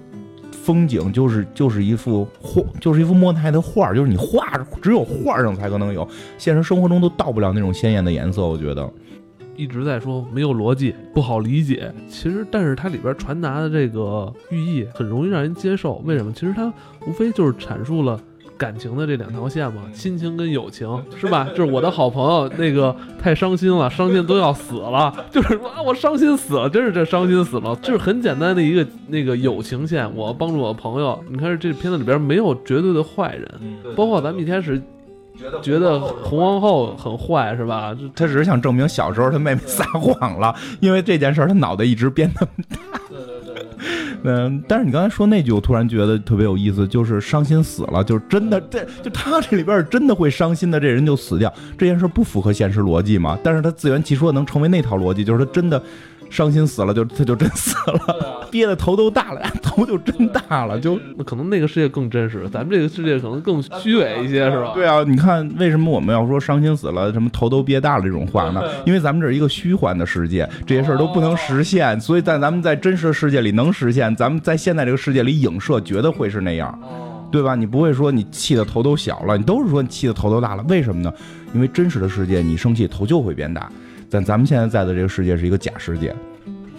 风景就是就是一幅画，就是一幅莫奈的画，就是你画只有画上才可能有，现实生活中都到不了那种鲜艳的颜色。我觉得一直在说没有逻辑，不好理解。其实，但是它里边传达的这个寓意很容易让人接受。为什么？其实它无非就是阐述了。感情的这两条线嘛，亲情跟友情是吧？就是我的好朋友那个太伤心了，伤心都要死了，就是啊，我伤心死了，真是这伤心死了，就是很简单的一个那个友情线。我帮助我朋友，你看这片子里边没有绝对的坏人，包括咱们一开始觉得红皇后很坏是吧？他只是想证明小时候他妹妹撒谎了，因为这件事他脑袋一直变那么大。嗯，但是你刚才说那句，我突然觉得特别有意思，就是伤心死了，就是真的，这就他这里边是真的会伤心的，这人就死掉，这件事不符合现实逻辑嘛？但是他自圆其说能成为那套逻辑，就是他真的。伤心死了，就 他就真死了，憋的头都大了，头就真大了，就可能那个世界更真实，咱们这个世界可能更虚伪一些，是吧？对啊，你看为什么我们要说伤心死了，什么头都憋大了这种话呢？因为咱们这是一个虚幻的世界，这些事儿都不能实现，所以在咱们在真实的世界里能实现，咱们在现在这个世界里影射，觉得会是那样，对吧？你不会说你气的头都小了，你都是说你气的头都大了，为什么呢？因为真实的世界，你生气头就会变大。但咱们现在在的这个世界是一个假世界，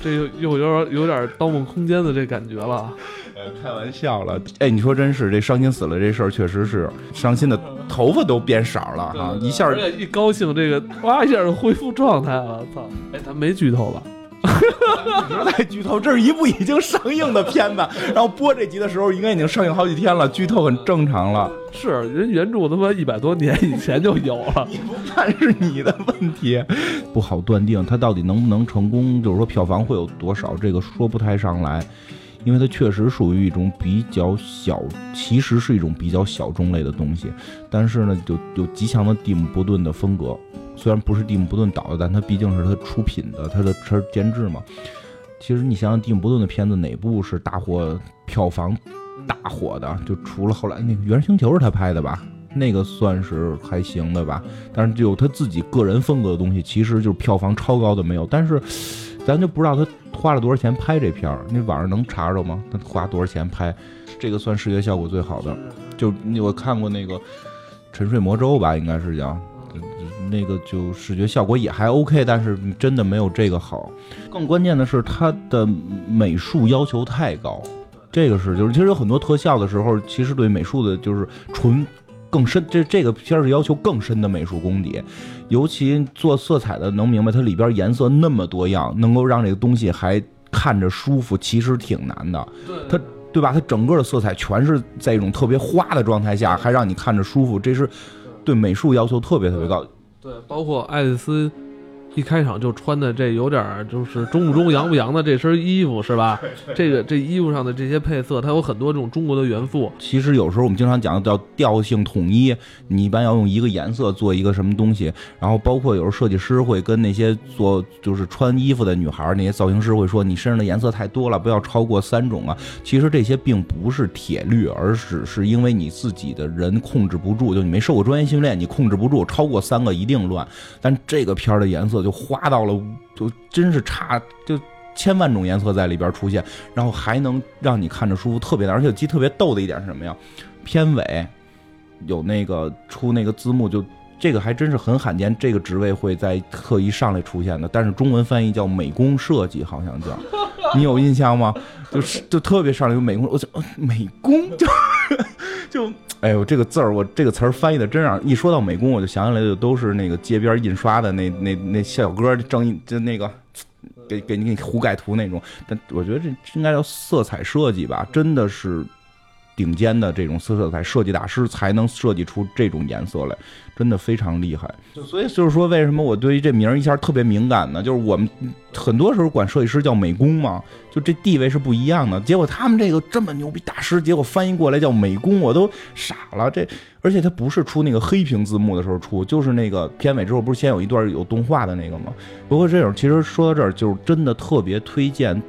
这又又有点有点《盗梦空间》的这感觉了。呃，开玩笑了。哎，你说真是这伤心死了这事儿，确实是伤心的头发都变色了啊！一下一高兴，这个哇一下就恢复状态了。操！哎，他没剧透吧？别再剧透，这是一部已经上映的片子，然后播这集的时候应该已经上映好几天了，剧透很正常了。是人原著他妈一百多年以前就有了，你不看是你的问题，不好断定它到底能不能成功，就是说票房会有多少，这个说不太上来，因为它确实属于一种比较小，其实是一种比较小众类的东西，但是呢，就有极强的蒂姆·伯顿的风格。虽然不是蒂姆·伯顿导的，但他毕竟是他出品的，他的他是监制嘛。其实你想想，蒂姆·伯顿的片子哪部是大火、票房大火的？就除了后来那个《原星球》是他拍的吧？那个算是还行的吧。但是就他自己个人风格的东西，其实就是票房超高的没有。但是咱就不知道他花了多少钱拍这片儿，那网上能查着吗？他花多少钱拍？这个算视觉效果最好的。就我看过那个《沉睡魔咒》吧，应该是叫。那个就视觉效果也还 OK，但是真的没有这个好。更关键的是它的美术要求太高，这个是就是其实有很多特效的时候，其实对美术的就是纯更深。这这个片儿是要求更深的美术功底，尤其做色彩的能明白它里边颜色那么多样，能够让这个东西还看着舒服，其实挺难的。它对吧？它整个的色彩全是在一种特别花的状态下，还让你看着舒服，这是对美术要求特别特别高。对，包括爱丽丝。一开场就穿的这有点儿就是中不中洋不洋的这身衣服是吧？这个这衣服上的这些配色，它有很多这种中国的元素。其实有时候我们经常讲的叫调性统一，你一般要用一个颜色做一个什么东西。然后包括有时候设计师会跟那些做就是穿衣服的女孩，那些造型师会说你身上的颜色太多了，不要超过三种啊。其实这些并不是铁律，而只是因为你自己的人控制不住，就你没受过专业训练，你控制不住，超过三个一定乱。但这个片儿的颜色。就花到了，就真是差，就千万种颜色在里边出现，然后还能让你看着舒服，特别的。而且记特别逗的一点是什么呀？片尾有那个出那个字幕，就这个还真是很罕见，这个职位会在特意上来出现的。但是中文翻译叫美工设计，好像叫，你有印象吗？就是就特别上来有美工，我操，美工就就。哎呦，这个字儿，我这个词儿翻译的真让一说到美工，我就想起来就都是那个街边印刷的那那那小哥正印就那个给给你给你胡改图那种。但我觉得这应该叫色彩设计吧，真的是顶尖的这种色色彩设计大师才能设计出这种颜色来，真的非常厉害。所以就是说，为什么我对于这名儿一下特别敏感呢？就是我们很多时候管设计师叫美工嘛，就这地位是不一样的。结果他们这个这么牛逼大师，结果翻译过来叫美工，我都傻了。这而且他不是出那个黑屏字幕的时候出，就是那个片尾之后不是先有一段有动画的那个吗？不过这种其实说到这儿，就是真的特别推荐。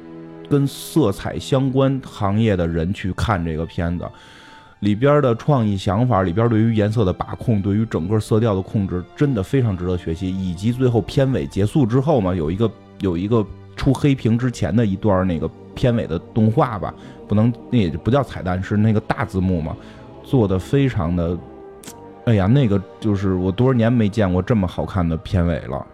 跟色彩相关行业的人去看这个片子，里边的创意想法，里边对于颜色的把控，对于整个色调的控制，真的非常值得学习。以及最后片尾结束之后嘛，有一个有一个出黑屏之前的一段那个片尾的动画吧，不能那也不叫彩蛋，是那个大字幕嘛，做的非常的，哎呀，那个就是我多少年没见过这么好看的片尾了，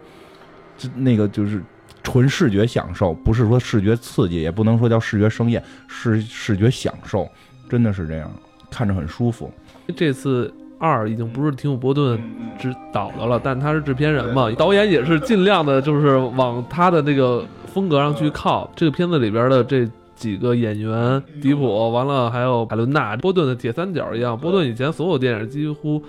就那个就是。纯视觉享受，不是说视觉刺激，也不能说叫视觉盛宴，是视觉享受，真的是这样，看着很舒服。这次二已经不是提姆·波顿执导的了，但他是制片人嘛，导演也是尽量的，就是往他的那个风格上去靠。这个片子里边的这几个演员，迪普，完了还有海伦娜·波顿的铁三角一样，波顿以前所有电影几乎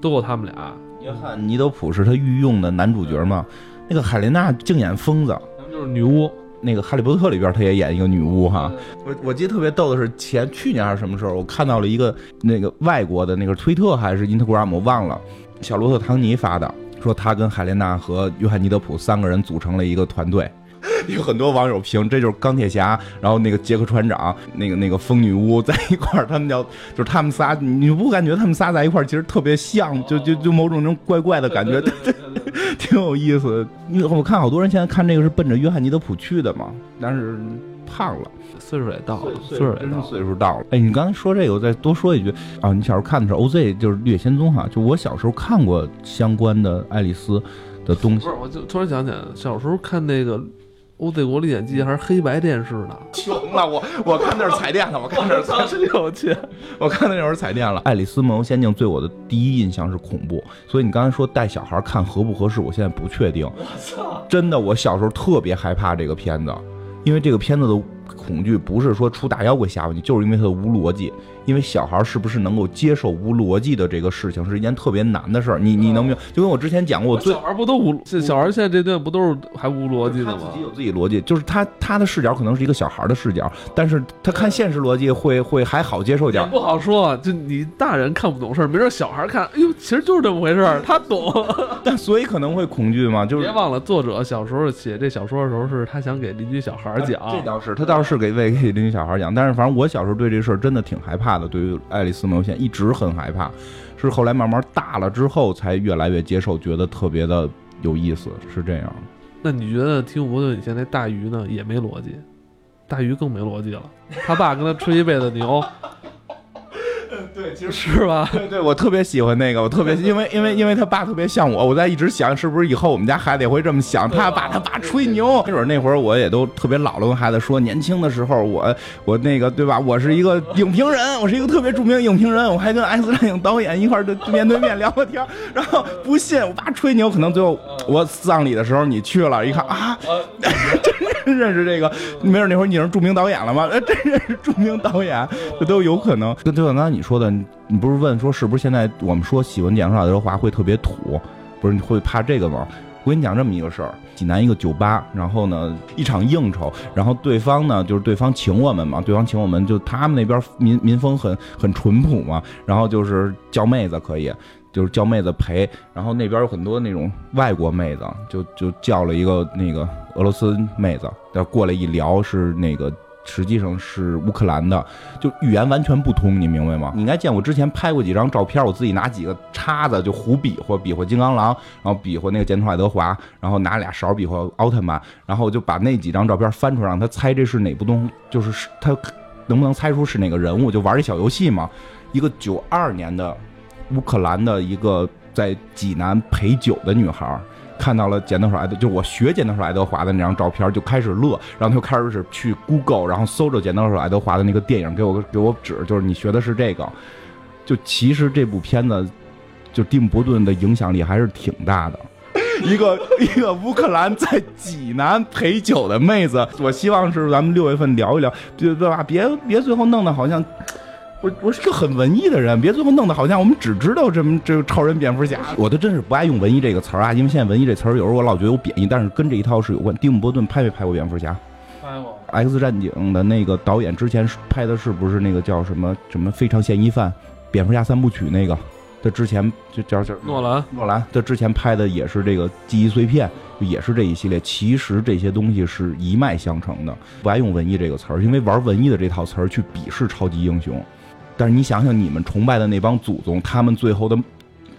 都有他们俩。约翰·尼德普是他御用的男主角嘛？那个海莲娜净演疯子，就是女巫。那个《哈利波特》里边，她也演一个女巫哈。我我记得特别逗的是，前去年还是什么时候，我看到了一个那个外国的那个推特还是 Instagram，我忘了，小罗特·唐尼发的，说他跟海莲娜和约翰·尼德普三个人组成了一个团队。有很多网友评，这就是钢铁侠，然后那个杰克船长，那个那个疯女巫 在一块儿，他们叫就是他们仨，你不感觉他们仨在一块儿其实特别像，就就就某种那种怪怪的感觉，对对，挺有意思。因为我看好多人现在看这个是奔着约翰尼德普去的嘛，但是胖了，岁数也到了，岁数也到了岁数到了。哎，你刚才说这个，我再多说一句啊，你小时候看的是 OZ，就是《绿野仙踪》哈，就我小时候看过相关的爱丽丝的东西。不是，我就突然想起来，小时候看那个。《欧帝国历险记》还是黑白电视呢？穷了，我我看那是彩电了，我看那是彩有钱，我看那会儿 彩电了。《爱丽丝梦游仙境》对我的第一印象是恐怖，所以你刚才说带小孩看合不合适，我现在不确定。我操！真的，我小时候特别害怕这个片子，因为这个片子的恐惧不是说出大妖怪吓唬你，就是因为它的无逻辑。因为小孩是不是能够接受无逻辑的这个事情，是一件特别难的事儿。你你能明白？就跟我之前讲过，我最小孩不都无？小孩现在这段不都是还无逻辑的吗？自己有自己逻辑，就是他他的视角可能是一个小孩的视角，但是他看现实逻辑会会还好接受点。不好说，就你大人看不懂事儿，没准小孩看，哎呦，其实就是这么回事儿，他懂。但所以可能会恐惧嘛？就是别忘了，作者小时候写这小说的时候，是他想给邻居小孩讲。这倒是，他倒是给为给邻居小孩养。但是反正我小时候对这事儿真的挺害怕的，对于爱丽丝。四毛线一直很害怕，是后来慢慢大了之后才越来越接受，觉得特别的有意思，是这样。那你觉得提姆波顿以前那大鱼呢？也没逻辑，大鱼更没逻辑了。他爸跟他吹一辈子牛。对，其实 是吧？对对，我特别喜欢那个，我特别因为因为因为他爸特别像我，我在一直想是不是以后我们家孩子也会这么想，他爸他爸吹牛。没准那会儿我也都特别老了，跟孩子说，年轻的时候我我那个对吧？我是一个 影评人，我是一个特别著名的影评人，我还跟 X 战影导演一块儿面对面聊过天。然后不信我爸吹牛，可能最后我葬礼的时候你去了一看啊，真认识这个？没准那会儿你是著名导演了吗？真认识著名导演，这都有可能。就像刚才你说的。你不是问说是不是现在我们说喜欢电影爱德华会特别土？不是你会怕这个吗？我跟你讲这么一个事儿：济南一个酒吧，然后呢一场应酬，然后对方呢就是对方请我们嘛，对方请我们就他们那边民民风很很淳朴嘛，然后就是叫妹子可以，就是叫妹子陪，然后那边有很多那种外国妹子，就就叫了一个那个俄罗斯妹子，要过来一聊是那个。实际上是乌克兰的，就语言完全不通，你明白吗？你应该见我之前拍过几张照片，我自己拿几个叉子就胡比划，比划金刚狼，然后比划那个剑头爱德华，然后拿俩勺比划奥特曼，然后就把那几张照片翻出来，让他猜这是哪部动，就是他能不能猜出是哪个人物？就玩这小游戏嘛。一个九二年的乌克兰的一个在济南陪酒的女孩。看到了剪刀手爱德，就我学剪刀手爱德华的那张照片，就开始乐，然后就开始去 Google，然后搜着剪刀手爱德华的那个电影，给我给我指，就是你学的是这个，就其实这部片子，就蒂姆伯顿的影响力还是挺大的。一个一个乌克兰在济南陪酒的妹子，我希望是咱们六月份聊一聊，对对吧？别别最后弄得好像我我是个很文艺的人，别最后弄得好像我们只知道这么这个超人、蝙蝠侠。我都真是不爱用“文艺”这个词儿啊，因为现在“文艺”这词儿有时候我老觉得有贬义，但是跟这一套是有关。蒂姆·波顿拍没拍过蝙蝠侠？拍过。X 战警的那个导演之前拍的是不是那个叫什么什么非常嫌疑犯？蝙蝠侠三部曲那个，他之前就叫叫诺兰，诺兰，他之前拍的也是这个记忆碎片，也是这一系列。其实这些东西是一脉相承的，不爱用文艺这个词儿，因为玩文艺的这套词儿去鄙视超级英雄。但是你想想，你们崇拜的那帮祖宗，他们最后的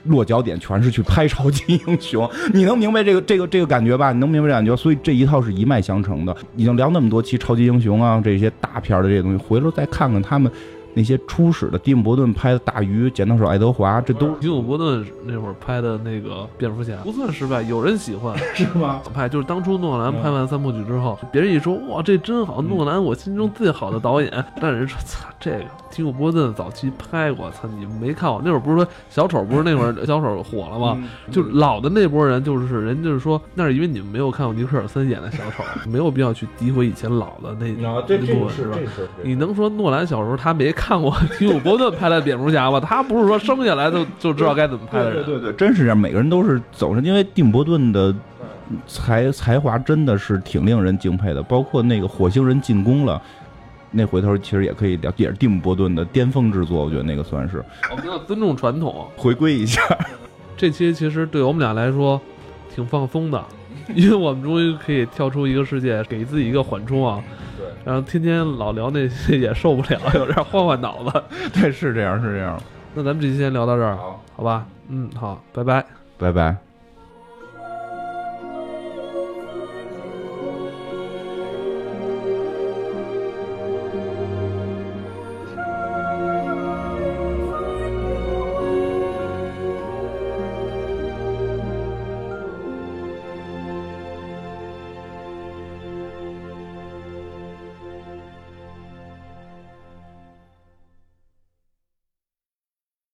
落脚点全是去拍超级英雄，你能明白这个这个这个感觉吧？你能明白这感觉？所以这一套是一脉相承的。已经聊那么多期超级英雄啊，这些大片的这些东西，回头再看看他们那些初始的蒂姆·伯顿拍的《大鱼》《剪刀手爱德华》，这都蒂姆·伯顿那会儿拍的那个蝙蝠侠不算失败，有人喜欢。是吗？拍就是当初诺兰拍完三部曲之后，别人一说哇这真好，诺兰我心中最好的导演，但人说操这个蒂姆·伯顿早期拍过，操你们没看过？那会儿不是说小丑不是那会儿 小丑火了吗？就老的那波人就是人就是说那是因为你们没有看过尼克尔森演的小丑，没有必要去诋毁以前老的那那部分？是这是你能说诺兰小时候他没看过蒂姆·伯顿拍的蝙蝠侠吧？他不是说生下来就就知道该怎么拍的人。对对对，真是这样，每个人都是走上，因为蒂姆·伯顿的才才华真的是挺令人敬佩的，包括那个火星人进攻了。那回头其实也可以聊，也是蒂姆·伯顿的巅峰之作，我觉得那个算是我们要尊重传统。回归一下。这期其实对我们俩来说挺放松的，因为我们终于可以跳出一个世界，给自己一个缓冲啊。对，然后天天老聊那些也受不了，有点换换脑子。对，是这样，是这样。那咱们这期先聊到这儿，好，好吧？嗯，好，拜拜。拜拜。